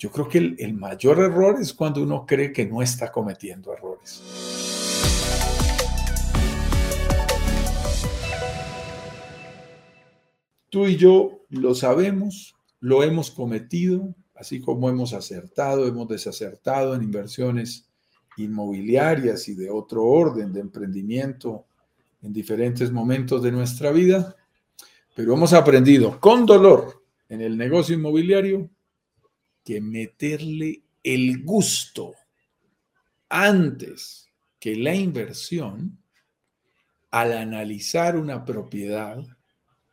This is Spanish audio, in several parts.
Yo creo que el, el mayor error es cuando uno cree que no está cometiendo errores. Tú y yo lo sabemos, lo hemos cometido, así como hemos acertado, hemos desacertado en inversiones inmobiliarias y de otro orden de emprendimiento en diferentes momentos de nuestra vida, pero hemos aprendido con dolor en el negocio inmobiliario meterle el gusto antes que la inversión al analizar una propiedad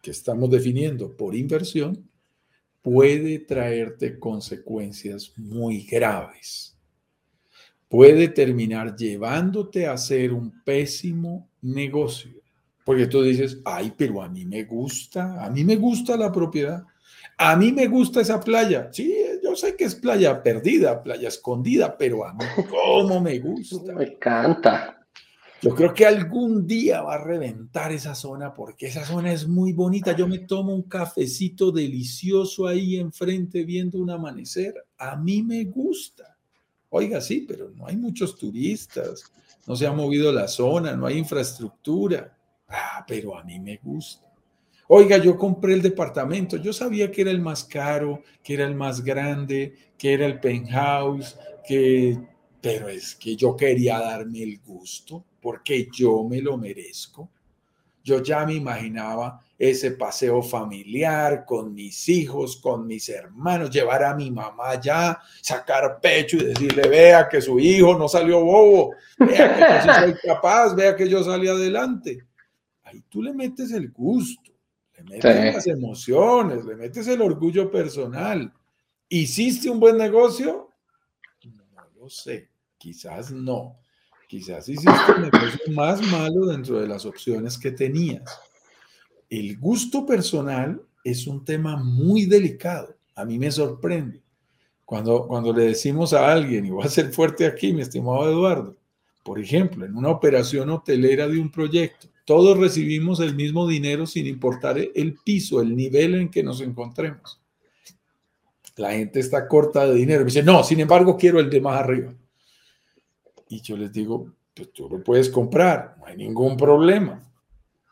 que estamos definiendo por inversión puede traerte consecuencias muy graves. Puede terminar llevándote a hacer un pésimo negocio. Porque tú dices, ay, pero a mí me gusta, a mí me gusta la propiedad, a mí me gusta esa playa. Sí, yo sé que es playa perdida, playa escondida, pero a mí cómo me gusta. Me encanta. Yo creo que algún día va a reventar esa zona porque esa zona es muy bonita. Yo me tomo un cafecito delicioso ahí enfrente viendo un amanecer. A mí me gusta. Oiga, sí, pero no hay muchos turistas, no se ha movido la zona, no hay infraestructura. Ah, pero a mí me gusta. Oiga, yo compré el departamento, yo sabía que era el más caro, que era el más grande, que era el penthouse, que pero es que yo quería darme el gusto porque yo me lo merezco. Yo ya me imaginaba ese paseo familiar con mis hijos, con mis hermanos, llevar a mi mamá allá, sacar pecho y decirle, vea que su hijo no salió bobo, vea que yo soy capaz, vea que yo salí adelante. Ahí tú le metes el gusto, metes las emociones, le metes el orgullo personal. ¿Hiciste un buen negocio? No lo sé, quizás no Quizás hiciste un negocio más malo dentro de las opciones que tenías. El gusto personal es un tema muy delicado. A mí me sorprende. Cuando, cuando le decimos a alguien, y voy a ser fuerte aquí, mi estimado Eduardo, por ejemplo, en una operación hotelera de un proyecto, todos recibimos el mismo dinero sin importar el piso, el nivel en que nos encontremos. La gente está corta de dinero. Me dice, no, sin embargo, quiero el de más arriba. Y yo les digo, pues tú lo puedes comprar, no hay ningún problema,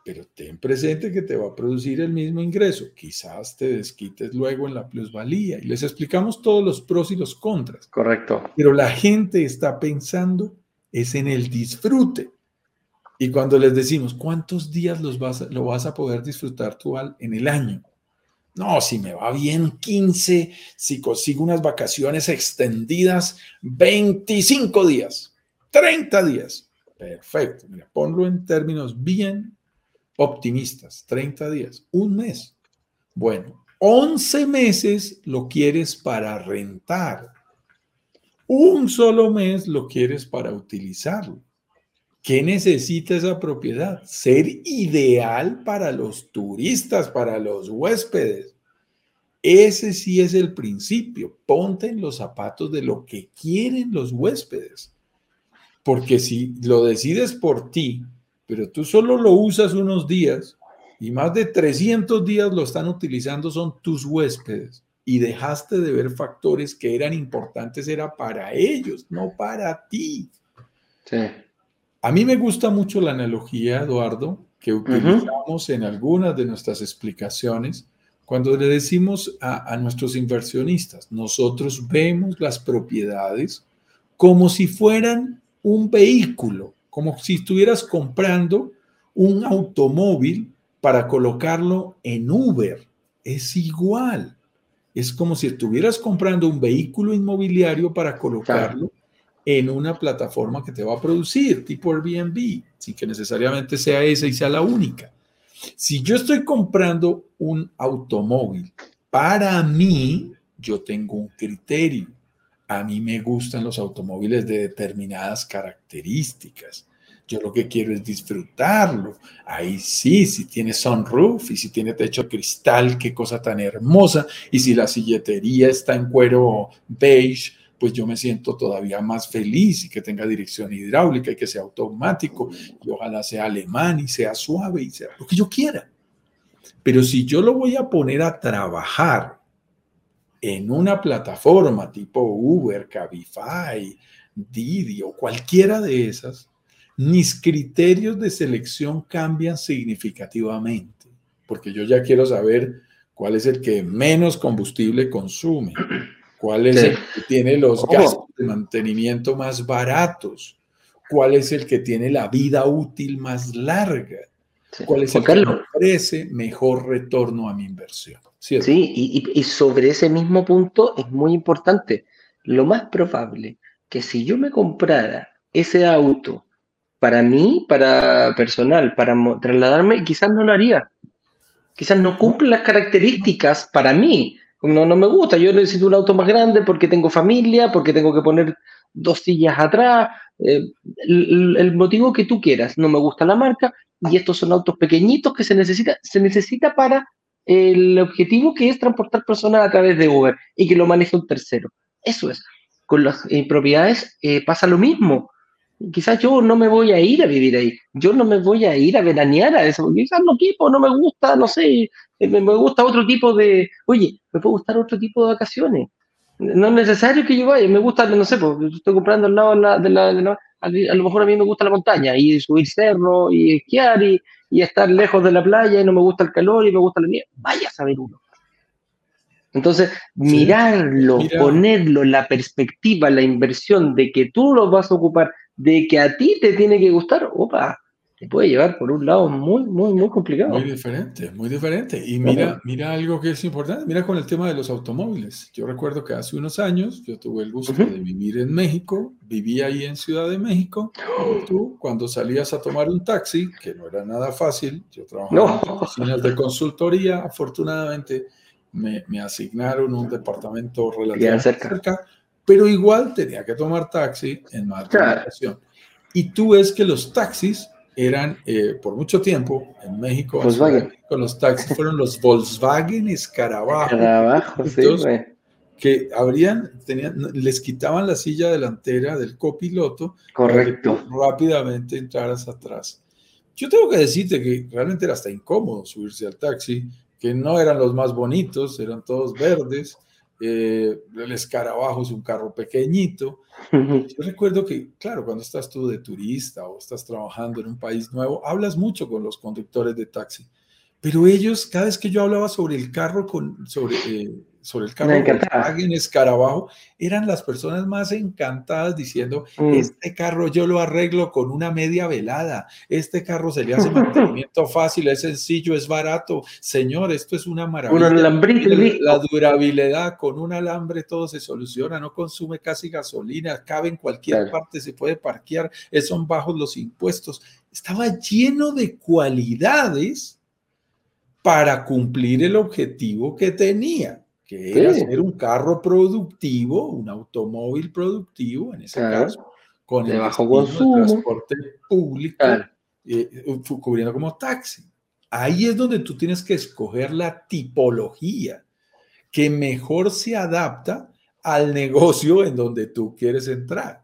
pero ten presente que te va a producir el mismo ingreso. Quizás te desquites luego en la plusvalía y les explicamos todos los pros y los contras. Correcto. Pero la gente está pensando es en el disfrute. Y cuando les decimos, ¿cuántos días los vas lo vas a poder disfrutar tú en el año? No, si me va bien 15, si consigo unas vacaciones extendidas, 25 días. 30 días. Perfecto. Mira, ponlo en términos bien optimistas. 30 días. Un mes. Bueno, 11 meses lo quieres para rentar. Un solo mes lo quieres para utilizarlo. ¿Qué necesita esa propiedad? Ser ideal para los turistas, para los huéspedes. Ese sí es el principio. Ponte en los zapatos de lo que quieren los huéspedes. Porque si lo decides por ti, pero tú solo lo usas unos días y más de 300 días lo están utilizando son tus huéspedes y dejaste de ver factores que eran importantes, era para ellos, no para ti. Sí. A mí me gusta mucho la analogía, Eduardo, que utilizamos en algunas de nuestras explicaciones cuando le decimos a, a nuestros inversionistas, nosotros vemos las propiedades como si fueran un vehículo, como si estuvieras comprando un automóvil para colocarlo en Uber. Es igual. Es como si estuvieras comprando un vehículo inmobiliario para colocarlo en una plataforma que te va a producir, tipo Airbnb, sin que necesariamente sea esa y sea la única. Si yo estoy comprando un automóvil, para mí, yo tengo un criterio a mí me gustan los automóviles de determinadas características. Yo lo que quiero es disfrutarlo. Ahí sí, si tiene sunroof y si tiene techo de cristal, qué cosa tan hermosa. Y si la silletería está en cuero beige, pues yo me siento todavía más feliz y que tenga dirección hidráulica y que sea automático y ojalá sea alemán y sea suave y sea lo que yo quiera. Pero si yo lo voy a poner a trabajar en una plataforma tipo Uber, Cabify, Didi o cualquiera de esas, mis criterios de selección cambian significativamente, porque yo ya quiero saber cuál es el que menos combustible consume, cuál es el que tiene los gastos de mantenimiento más baratos, cuál es el que tiene la vida útil más larga, cuál es el que ofrece mejor retorno a mi inversión. Sí, y, sobre ese mismo punto es muy importante. Lo más probable que si yo me comprara ese auto para mí, para personal, para trasladarme, quizás no lo haría. Quizás no cumple las características para mí. No, no me gusta. Yo necesito un auto más grande porque tengo familia, porque tengo que poner dos sillas atrás. Eh, el, motivo que tú quieras. No me gusta la marca y estos son autos pequeñitos que se necesita, se necesita para el objetivo que es transportar personas a través de Uber y que lo maneje un tercero. Eso es. Con las eh, propiedades eh, pasa lo mismo. Quizás yo no me voy a ir a vivir ahí, yo no me voy a ir a veranear a eso, quizás no equipo, no me gusta, no sé, me, gusta otro tipo de, oye, me puede gustar otro tipo de vacaciones. No es necesario que yo vaya, me gusta, no sé, porque estoy comprando al lado de la, de la, a lo mejor a mí me gusta la montaña y subir cerro y esquiar y, y estar lejos de la playa y no me gusta el calor y me gusta la nieve. Vaya a saber uno. Entonces, mirarlo, ponerlo en la perspectiva, la inversión de que tú lo vas a ocupar, de que a ti te tiene que gustar, opa, te puede llevar por un lado muy, muy, muy complicado. Muy diferente, muy diferente. Y mira, mira algo que es importante, mira con el tema de los automóviles. Yo recuerdo que hace unos años yo tuve el gusto de vivir en México, viví ahí en Ciudad de México. Tú, cuando salías a tomar un taxi, que no era nada fácil, yo trabajaba en oficinas de consultoría, afortunadamente me, me asignaron un departamento relativamente cerca. pero igual tenía que tomar taxi en más ocasión. Y tú ves que los taxis eran eh, por mucho tiempo en México, con los taxis fueron los Volkswagen Escarabajo, que habrían, tenían, les quitaban la silla delantera del copiloto Correcto. Para rápidamente entraras atrás. Yo tengo que decirte que realmente era hasta incómodo subirse al taxi, que no eran los más bonitos, eran todos verdes, eh, el escarabajo es un carro pequeñito. Yo recuerdo que, claro, cuando estás tú de turista o estás trabajando en un país nuevo, hablas mucho con los conductores de taxi, pero ellos, cada vez que yo hablaba sobre el carro, con, sobre, eh, sobre el carro Volkswagen Escarabajo, eran las personas más encantadas diciendo, mm. este carro yo lo arreglo con una media velada, este carro se le hace mantenimiento fácil, es sencillo, es barato, señor, esto es una maravilla. la durabilidad con un alambre todo se soluciona, no consume casi gasolina, cabe en cualquier parte, se puede parquear, son bajos los impuestos. Estaba lleno de cualidades para cumplir el objetivo que tenía que era ser un carro productivo, un automóvil productivo, en ese caso, con el bajo consumo. transporte público, eh, cubriendo como taxi. Ahí es donde tú tienes que escoger la tipología que mejor se adapta al negocio en donde tú quieres entrar.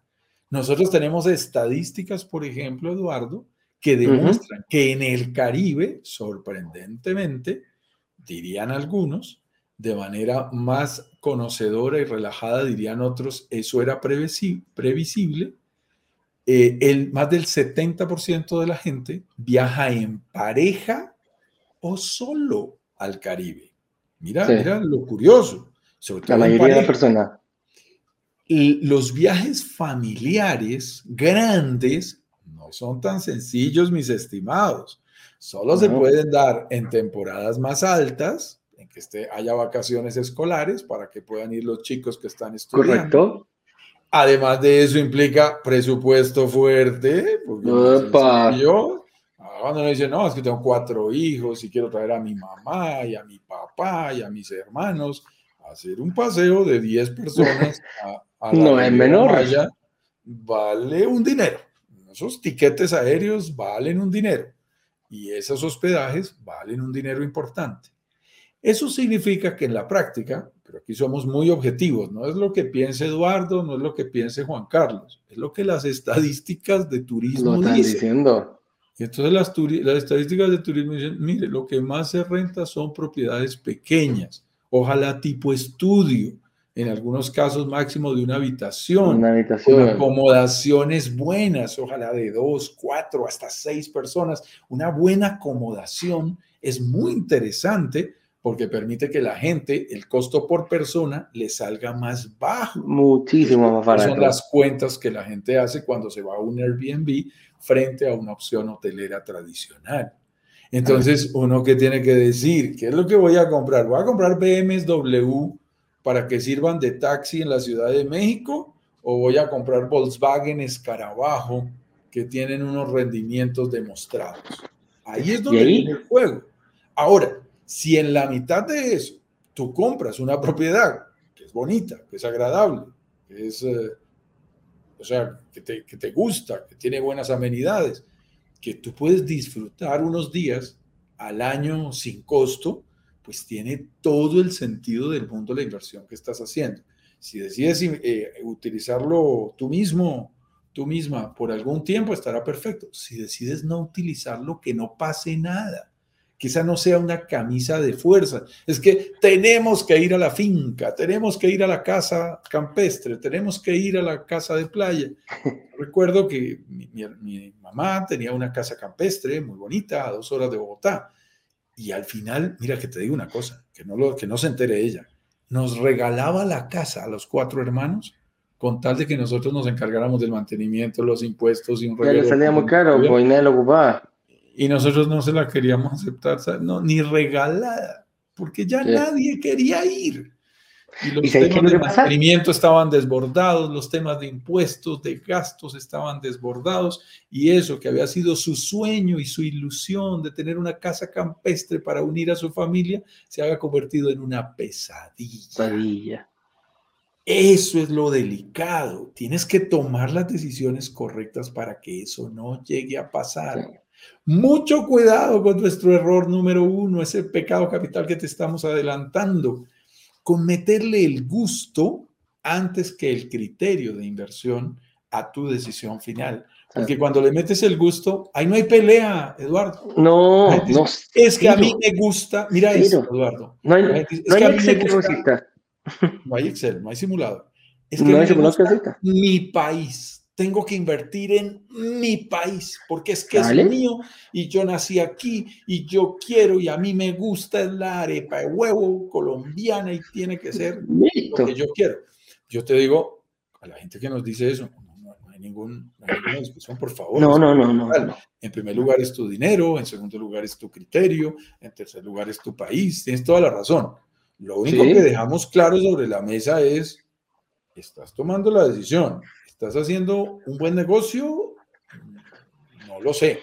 Nosotros tenemos estadísticas, por ejemplo, Eduardo, que demuestran que en el Caribe, sorprendentemente, dirían algunos, de manera más conocedora y relajada, dirían otros, eso era previsible. Eh, el, más del 70% de la gente viaja en pareja o solo al Caribe. Mira, mira lo curioso. Sobre la mayoría de las personas. Los viajes familiares grandes no son tan sencillos, mis estimados. Solo se pueden dar en temporadas más altas, que esté, haya vacaciones escolares para que puedan ir los chicos que están estudiando. Correcto. Además de eso implica presupuesto fuerte, porque yo, cuando uno dice, no, es que tengo cuatro hijos y quiero traer a mi mamá y a mi papá y a mis hermanos, hacer un paseo de 10 personas a, la no es menor. vale un dinero. Esos tiquetes aéreos valen un dinero y esos hospedajes valen un dinero importante. Eso significa que en la práctica, pero aquí somos muy objetivos, no es lo que piense Eduardo, no es lo que piense Juan Carlos, es lo que las estadísticas de turismo están dicen. diciendo. Y entonces las, las estadísticas de turismo dicen, mire, lo que más se renta son propiedades pequeñas, ojalá tipo estudio, en algunos casos máximo de una habitación, Una habitación. con acomodaciones buenas, ojalá de dos, cuatro, hasta seis personas. Una buena acomodación es muy interesante porque permite que la gente, el costo por persona, le salga más bajo. Muchísimo más barato. Son las cuentas que la gente hace cuando se va a un Airbnb frente a una opción hotelera tradicional. Entonces, uno que tiene que decir, ¿qué es lo que voy a comprar? ¿Voy a comprar BMW para que sirvan de taxi en la Ciudad de México? ¿O voy a comprar Volkswagen Escarabajo que tienen unos rendimientos demostrados? Ahí es donde viene el juego. Ahora, si en la mitad de eso tú compras una propiedad que es bonita, que es agradable, que es, eh, o sea, que te, que te gusta, que tiene buenas amenidades, que tú puedes disfrutar unos días al año sin costo, pues tiene todo el sentido del mundo la inversión que estás haciendo. Si decides eh, utilizarlo tú mismo, tú misma, por algún tiempo, estará perfecto. Si decides no utilizarlo, que no pase nada. Quizá no sea una camisa de fuerza. Es que tenemos que ir a la finca, tenemos que ir a la casa campestre, tenemos que ir a la casa de playa. Recuerdo que mi, mi, mi mamá tenía una casa campestre muy bonita, a dos horas de Bogotá. Y al final, mira que te digo una cosa, que no, lo, que no se entere ella, nos regalaba la casa a los cuatro hermanos con tal de que nosotros nos encargáramos del mantenimiento, los impuestos y un Ya le salía muy caro, pues nadie lo ocupaba. Y nosotros no se la queríamos aceptar, no, ni regalada, porque ya sí. nadie quería ir. Y los ¿Y temas de mantenimiento estaban desbordados, los temas de impuestos, de gastos estaban desbordados, y eso que había sido su sueño y su ilusión de tener una casa campestre para unir a su familia, se había convertido en una pesadilla. pesadilla. Eso es lo delicado. Tienes que tomar las decisiones correctas para que eso no llegue a pasar. Mucho cuidado con nuestro error número uno, ese pecado capital que te estamos adelantando, con meterle el gusto antes que el criterio de inversión a tu decisión final. Porque cuando le metes el gusto, ahí no hay pelea, Eduardo. No, dice, no. Es que a mí me gusta, mira eso, Eduardo. No hay, Dice, no Excel que no gusta- exista. no hay Excel, no hay simulado. Es que No hay simulado mi país. Tengo que invertir en mi país porque es que Dale. es mío y yo nací aquí y yo quiero y a mí me gusta la arepa de huevo colombiana y tiene que ser lo Listo. que yo quiero. Yo te digo a la gente que nos dice eso, no, no- no hay, ningún, no hay ninguna discusión, por favor. No, no, no, no. Total. En primer lugar es tu dinero, en segundo lugar es tu criterio, en tercer lugar es tu país, tienes toda la razón. Lo único Sí. que dejamos claro sobre la mesa es, estás tomando la decisión, estás haciendo un buen negocio, no lo sé,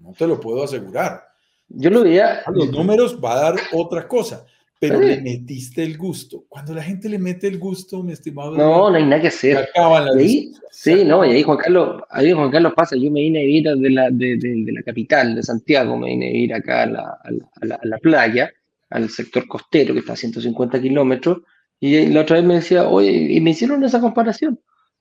no te lo puedo asegurar. Yo lo veía. A los números va a dar otra cosa, pero Sí. le metiste el gusto. Cuando la gente le mete el gusto, mi estimado, No, no hay nada que hacer. acaban las Y ahí, sí, no, y ahí Juan Carlos, ahí Juan Carlos pasa, yo me vine a vivir de la, de, de- de la capital, de Santiago, me vine a vivir acá a la, a la- a la- a la playa, al sector costero que está a 150 kilómetros, y la otra vez me decía, oye, y me hicieron esa comparación,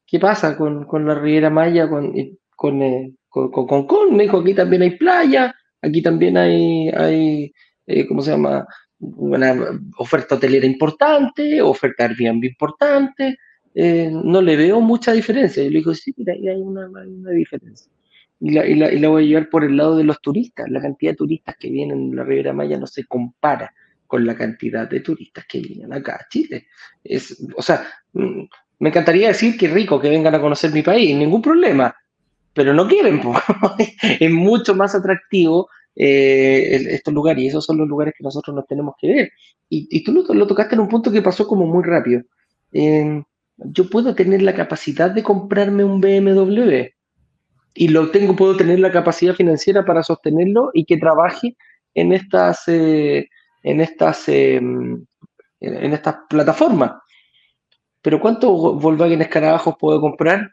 ¿qué pasa con, con la Riviera Maya, con, con, eh, con, con Concón? Me dijo, aquí también hay playa, aquí también hay, hay eh, ¿cómo se llama? Una oferta hotelera importante, oferta Airbnb importante, eh, no le veo mucha diferencia. Yo le digo, sí, mira, hay una, hay una diferencia. Y la, y, la, y la voy a llevar por el lado de los turistas. La cantidad de turistas que vienen en la Riviera Maya no se compara con la cantidad de turistas que vienen acá a Chile. Es, o sea, mm, me encantaría decir que rico que vengan a conocer mi país, ningún problema, pero no quieren. es mucho más atractivo eh, estos lugares y esos son los lugares que nosotros nos tenemos que ver. Y, tú lo, lo tocaste en un punto que pasó como muy rápido. Eh, yo puedo tener la capacidad de comprarme un BMW y lo tengo, puedo tener la capacidad financiera para sostenerlo y que trabaje en estas, eh, en estas, en, en estas plataformas. Pero ¿cuántos Volkswagen escarabajos puedo comprar?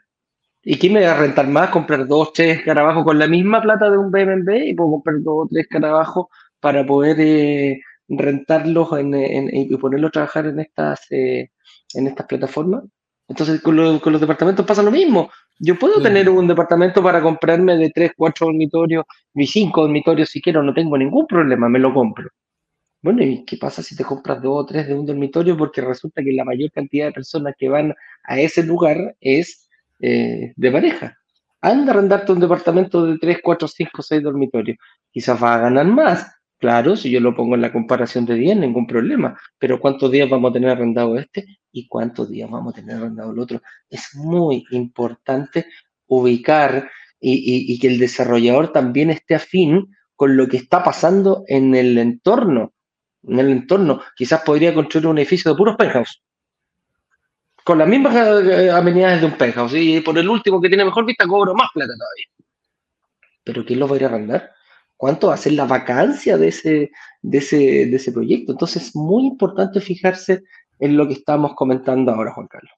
¿Y qué me va a rentar más? Comprar dos, tres escarabajos con la misma plata de un BMW y puedo comprar dos o tres escarabajos para poder eh, rentarlos en, en- y ponerlos a trabajar en estas, eh, en estas plataformas. Entonces, con, lo- con los departamentos pasa lo mismo. Yo puedo Sí. tener un departamento para comprarme de tres, cuatro dormitorios, y cinco dormitorios si quiero, no tengo ningún problema, me lo compro. Bueno, ¿y qué pasa si te compras dos o tres de un dormitorio? Porque resulta que la mayor cantidad de personas que van a ese lugar es eh, de pareja. Anda a arrendarte un departamento de tres, cuatro, cinco, seis dormitorios. Quizás va a ganar más. Claro, si yo lo pongo en la comparación de días, ningún problema. Pero ¿cuántos días vamos a tener arrendado este y cuántos días vamos a tener arrendado el otro? Es muy importante ubicar y, y que el desarrollador también esté afín con lo que está pasando en el entorno en el entorno. Quizás podría construir un edificio de puros penthouse. Con las mismas eh, amenidades de un penthouse. Y por el último que tiene mejor vista, cobro más plata todavía. Pero ¿quién lo va a ir a arrendar? ¿Cuánto va a ser la vacancia de ese, de ese, de ese proyecto? Entonces es muy importante fijarse en lo que estamos comentando ahora, Juan Carlos.